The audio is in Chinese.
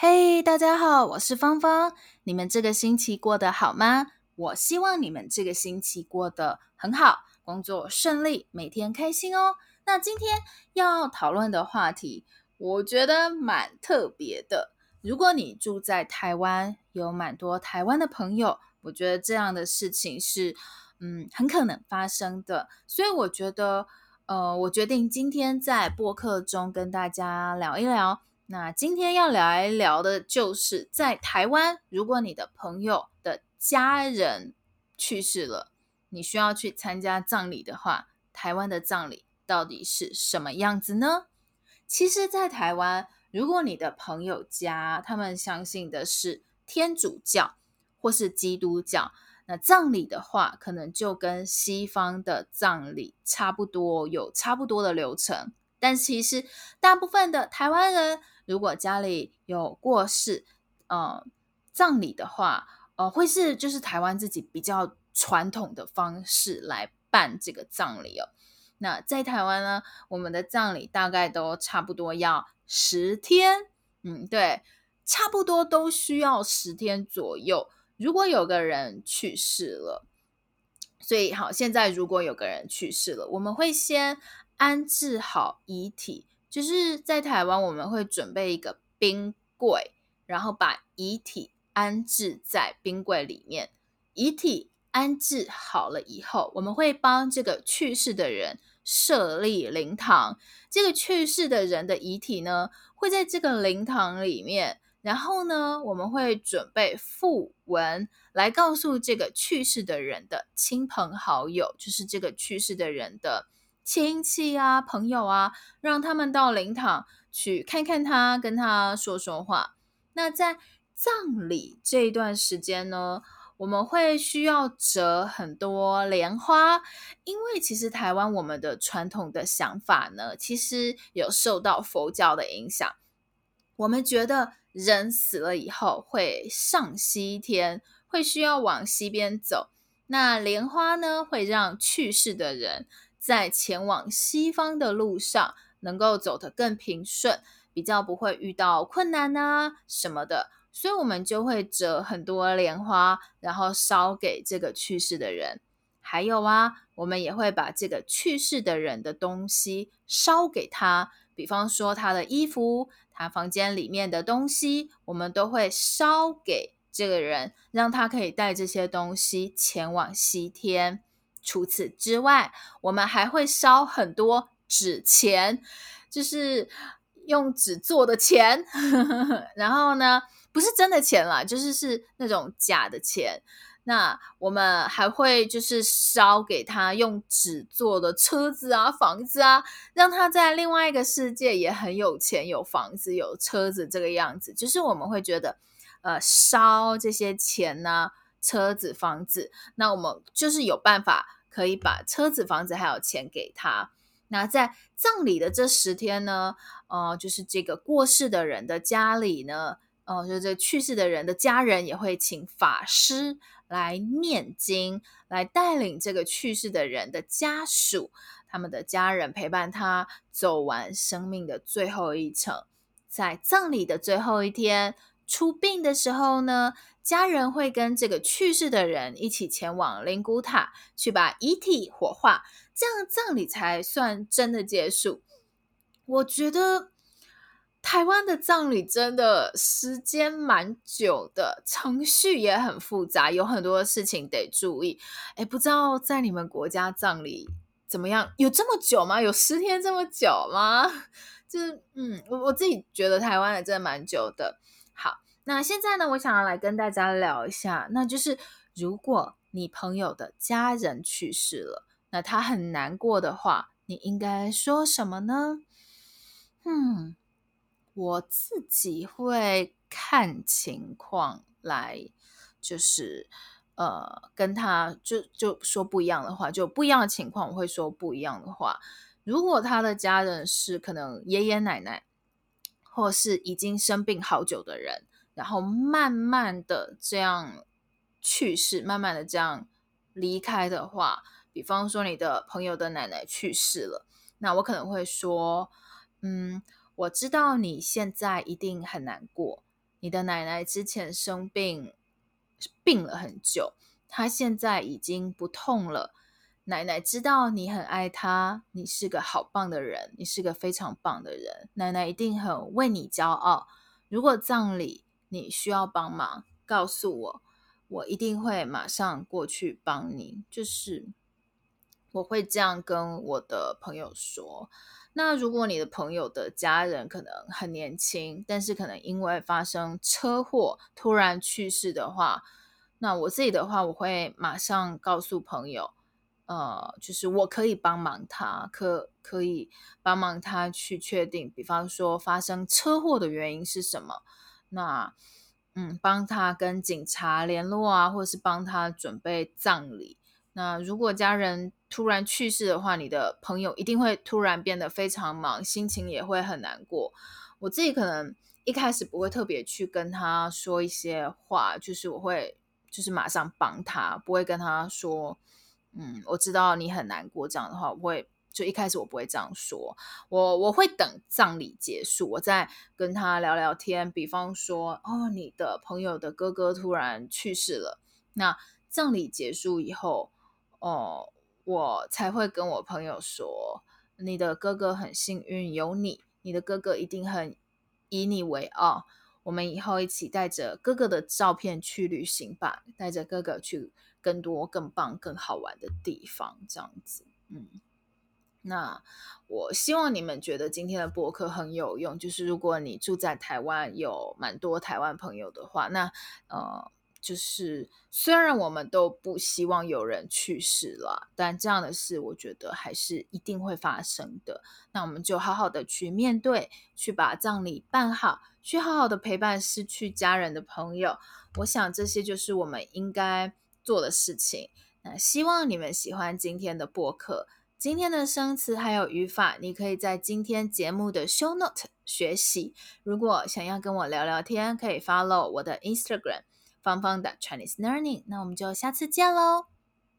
嘿大家好，我是芳芳。你们这个星期过得好吗？我希望你们这个星期过得很好，工作顺利，每天开心哦。那今天要讨论的话题，我觉得蛮特别的。如果你住在台湾，有蛮多台湾的朋友，我觉得这样的事情是，嗯，很可能发生的。所以我觉得，呃，我决定今天在播客中跟大家聊一聊。那今天要聊一聊的，就是在台湾，如果你的朋友的家人去世了，你需要去参加葬礼的话，台湾的葬礼到底是什么样子呢？其实，在台湾，如果你的朋友家他们相信的是天主教或是基督教，那葬礼的话，可能就跟西方的葬礼差不多，有差不多的流程。但其实，大部分的台湾人，如果家里有过世，呃，葬礼的话，呃，会是就是台湾自己比较传统的方式来办这个葬礼哦。那在台湾呢，我们的葬礼大概都差不多要十天，嗯，对，差不多都需要十天左右。如果有个人去世了，所以好，现在如果有个人去世了，我们会先安置好遗体。就是在台湾，我们会准备一个冰柜，然后把遗体安置在冰柜里面。遗体安置好了以后，我们会帮这个去世的人设立灵堂。这个去世的人的遗体呢，会在这个灵堂里面。然后呢，我们会准备訃闻来告诉这个去世的人的亲朋好友，就是这个去世的人的。亲戚啊，朋友啊，让他们到灵堂去看看他，跟他说说话。那在葬礼这一段时间呢，我们会需要折很多莲花，因为其实台湾我们的传统的想法呢，其实有受到佛教的影响。我们觉得人死了以后会上西天，会需要往西边走。那莲花呢，会让去世的人。在前往西方的路上，能够走得更平顺，比较不会遇到困难啊什么的，所以我们就会折很多莲花，然后烧给这个去世的人。还有啊，我们也会把这个去世的人的东西烧给他，比方说他的衣服、他房间里面的东西，我们都会烧给这个人，让他可以带这些东西前往西天。除此之外，我们还会烧很多纸钱，就是用纸做的钱。然后呢，不是真的钱啦，就是是那种假的钱。那我们还会就是烧给他用纸做的车子啊、房子啊，让他在另外一个世界也很有钱，有房子、有车子这个样子。就是我们会觉得，呃，烧这些钱呢、车子、房子，那我们就是有办法。可以把车子、房子还有钱给他。那在葬礼的这十天呢，呃，就是这个过世的人的家里呢，呃，就这去世的人的家人也会请法师来念经，来带领这个去世的人的家属，他们的家人陪伴他走完生命的最后一程。在葬礼的最后一天，出殡的时候呢，家人会跟这个去世的人一起前往灵骨塔，去把遗体火化，这样葬礼才算真的结束。我觉得台湾的葬礼真的时间蛮久的，程序也很复杂，有很多事情得注意。诶，不知道在你们国家葬礼怎么样？有这么久吗？有十天这么久吗？就是，嗯，我我自己觉得台湾的真的蛮久的。好。那现在呢，我想要来跟大家聊一下，那就是如果你朋友的家人去世了，那他很难过的话，你应该说什么呢？嗯，我自己会看情况来，就是呃，跟他就就说不一样的话，就不一样的情况，我会说不一样的话。如果他的家人是可能爷爷奶奶，或是已经生病好久的人。然后慢慢的这样去世，慢慢的这样离开的话，比方说你的朋友的奶奶去世了，那我可能会说，嗯，我知道你现在一定很难过，你的奶奶之前生病，病了很久，她现在已经不痛了。奶奶知道你很爱她，你是个好棒的人，你是个非常棒的人。奶奶一定很为你骄傲。如果葬礼你需要帮忙，告诉我，我一定会马上过去帮你。就是我会这样跟我的朋友说。那如果你的朋友的家人可能很年轻，但是可能因为发生车祸突然去世的话，那我自己的话，我会马上告诉朋友，呃，就是我可以帮忙他，可可以帮忙他去确定，比方说发生车祸的原因是什么，那嗯，帮他跟警察联络啊，或者是帮他准备葬礼。那如果家人突然去世的话，你的朋友一定会突然变得非常忙，心情也会很难过。我自己可能一开始不会特别去跟他说一些话，就是我会就是马上帮他，不会跟他说，嗯，我知道你很难过这样的话，我会就一开始我不会这样说，我我会等葬礼结束，我再跟他聊聊天。比方说，哦，你的朋友的哥哥突然去世了，那葬礼结束以后。哦，我才会跟我朋友说，你的哥哥很幸运有你，你的哥哥一定很以你为傲。我们以后一起带着哥哥的照片去旅行吧，带着哥哥去更多、更棒、更好玩的地方，这样子。嗯，那我希望你们觉得今天的播客很有用。就是如果你住在台湾，有蛮多台湾朋友的话，那呃。就是虽然我们都不希望有人去世了，但这样的事我觉得还是一定会发生的。那我们就好好的去面对，去把葬礼办好，去好好的陪伴失去家人的朋友。我想这些就是我们应该做的事情。那希望你们喜欢今天的播客，今天的生词还有语法，你可以在今天节目的 show note 学习。如果想要跟我聊聊天，可以 follow 我的 Instagram。芳芳的 Chinese Learning，那我们就下次见喽。